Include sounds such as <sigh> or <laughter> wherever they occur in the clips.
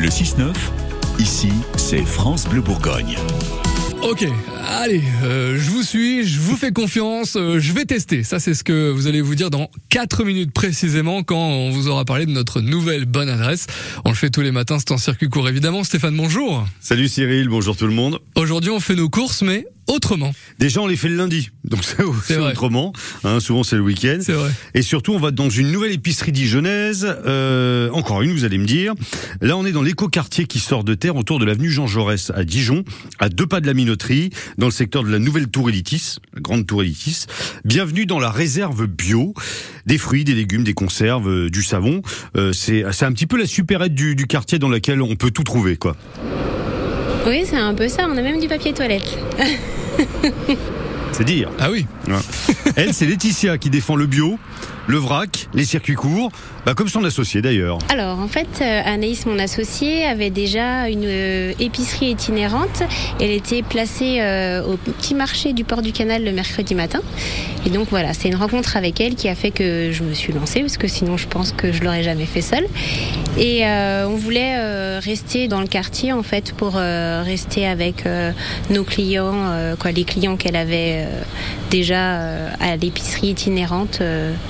Le 6-9, ici, c'est France Bleu Bourgogne. Ok, allez, euh, je vous suis, je vous fais confiance, euh, je vais tester. Ça, c'est ce que vous allez vous dire dans 4 minutes précisément quand on vous aura parlé de notre nouvelle bonne adresse. On le fait tous les matins, c'est en circuit court évidemment. Stéphane, bonjour. Salut Cyril, bonjour tout le monde. Aujourd'hui, on fait nos courses, mais autrement. Déjà, on les fait le lundi, donc c'est autrement. Hein, souvent, c'est le week-end. Et surtout, on va dans une nouvelle épicerie dijonnaise. Euh, encore une, vous allez me dire. Là, on est dans l'écoquartier qui sort de terre autour de l'avenue Jean Jaurès à Dijon, à deux pas de la minoterie, dans le secteur de la nouvelle Tour Élitis, la grande Tour Élitis. Bienvenue dans la réserve bio. Des fruits, des légumes, des conserves, euh, du savon. Euh, c'est un petit peu la supérette du, du quartier dans laquelle on peut tout trouver, quoi. Oui, c'est un peu ça. On a même du papier toilette. C'est dire. Ah oui. Elle, c'est Laetitia qui défend le bio, le vrac, les circuits courts, bah, comme son associé d'ailleurs. Alors en fait, euh, Anaïs, mon associé, avait déjà une euh, épicerie itinérante. Elle était placée euh, au petit marché du port du canal le mercredi matin. Et donc voilà, c'est une rencontre avec elle qui a fait que je me suis lancée, parce que sinon je pense que je l'aurais jamais fait seule. Et on voulait rester dans le quartier en fait pour rester avec nos clients, quoi, les clients qu'elle avait déjà à l'épicerie itinérante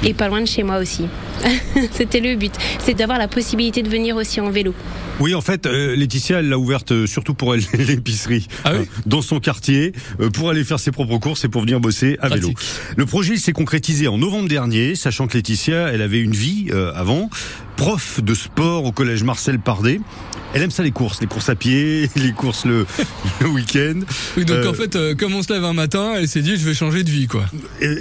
et pas loin de chez moi aussi. <laughs> C'était le but, c'est d'avoir la possibilité de venir aussi en vélo. Oui, en fait, euh, Laetitia, elle l'a ouverte euh, surtout pour elle <laughs> l'épicerie ah euh, dans son quartier pour aller faire ses propres courses et pour venir bosser à vélo. Le projet s'est concrétisé en novembre dernier, sachant que Laetitia, elle avait une vie avant, prof de sport au collège Marcel Pardet. Elle aime ça les courses, les courses à pied, <laughs> les courses le, week-end. Oui, donc en fait, comme on se lève un matin, elle s'est dit je vais changer de vie, quoi.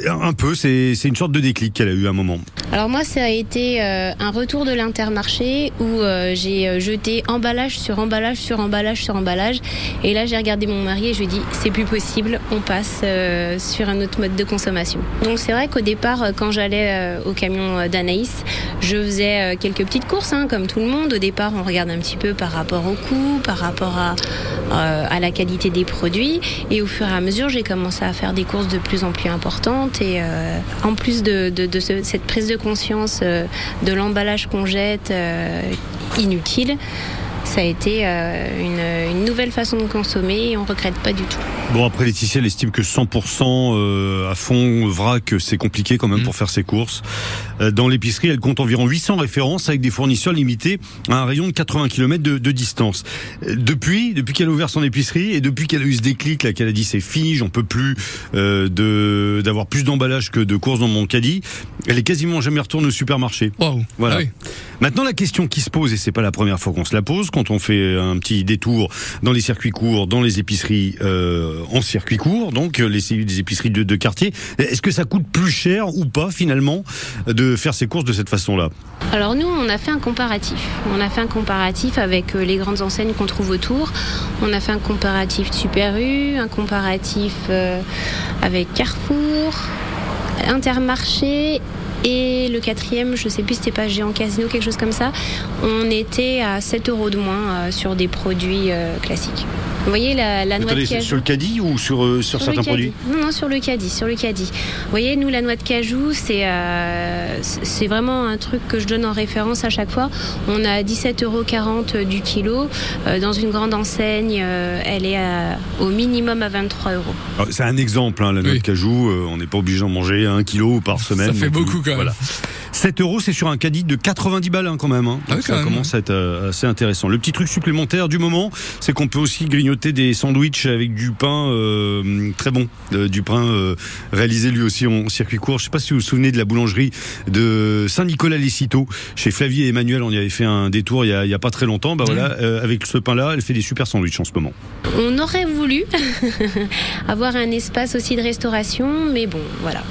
un peu, c'est une sorte de déclic qu'elle a eu à un moment. Alors moi, ça a été un retour de l'intermarché où j'ai jeté emballage sur emballage sur emballage sur emballage. Et là, j'ai regardé mon mari et je lui ai dit, c'est plus possible, on passe euh, sur un autre mode de consommation. Donc c'est vrai qu'au départ, euh, quand j'allais euh, au camion d'Anaïs, je faisais quelques petites courses, hein, comme tout le monde. Au départ, on regarde un petit peu par rapport au coût, par rapport à, à la qualité des produits. Et au fur et à mesure, j'ai commencé à faire des courses de plus en plus importantes. Et en plus de, de, cette prise de conscience de l'emballage qu'on jette inutile, ça a été euh, une, nouvelle façon de consommer et on regrette pas du tout. Bon après Laetitia elle estime que 100% euh, à fond vrac c'est compliqué quand même mm. pour faire ses courses. Euh, dans l'épicerie elle compte environ 800 références avec des fournisseurs limités à un rayon de 80 km de, distance. Depuis depuis qu'elle a ouvert son épicerie et depuis qu'elle a eu ce déclic là qu'elle a dit c'est fini j'en peux plus de d'avoir plus d'emballage que de courses dans mon caddie, elle est quasiment jamais retournée au supermarché. Voilà. Ah Maintenant la question qui se pose et c'est pas la première fois qu'on se la pose quand on fait un petit détour dans les circuits courts, dans les épiceries euh, en circuit court, donc euh, les, les épiceries de, de quartier. Est-ce que ça coûte plus cher ou pas finalement de faire ces courses de cette façon-là? Alors nous, on a fait un comparatif. On a fait un comparatif avec euh, les grandes enseignes qu'on trouve autour. On a fait un comparatif Super U, un comparatif avec Carrefour, Intermarché et le quatrième, je sais plus, c'était pas Géant Casino, quelque chose comme ça. On était à 7 euros de moins euh, sur des produits euh, classiques. Vous voyez la, noix de cajou Sur le caddie ou sur, euh, sur, certains produits Non, non, sur le caddie, sur le caddie. Vous voyez, nous, la noix de cajou, c'est c'est vraiment un truc que je donne en référence à chaque fois. On a 17,40 euros du kilo. dans une grande enseigne, elle est au minimum à 23 euros. Ah, c'est un exemple, hein, la noix de cajou. on n'est pas obligé d'en manger un kilo par semaine. Ça fait beaucoup quand même. Voilà. 7 euros, c'est sur un caddie de 90 balles hein, quand même. Hein. Ah ça commence à être euh, assez intéressant. Le petit truc supplémentaire du moment, c'est qu'on peut aussi grignoter des sandwichs avec du pain euh, très bon, euh, du pain réalisé lui aussi en circuit court. Je sais pas si vous vous souvenez de la boulangerie de Saint-Nicolas-les-Citeaux. Chez Flavie et Emmanuel, on y avait fait un détour il y a, a pas très longtemps. Bah voilà, avec ce pain-là, elle fait des super sandwichs en ce moment. On aurait voulu <laughs> avoir un espace aussi de restauration, mais bon, voilà.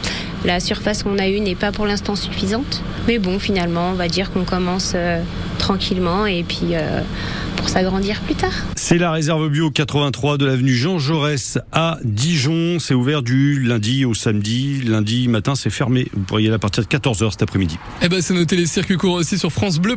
La surface qu'on a eue n'est pas pour l'instant suffisante. Mais bon, finalement, on va dire qu'on commence euh, tranquillement et puis euh, pour s'agrandir plus tard. C'est la réserve bio 83 de l'avenue Jean Jaurès à Dijon. C'est ouvert du lundi au samedi. Lundi matin, c'est fermé. Vous pourriez y aller à partir de 14h cet après-midi. Eh ben, c'est noté les circuits courts aussi sur France Bleu.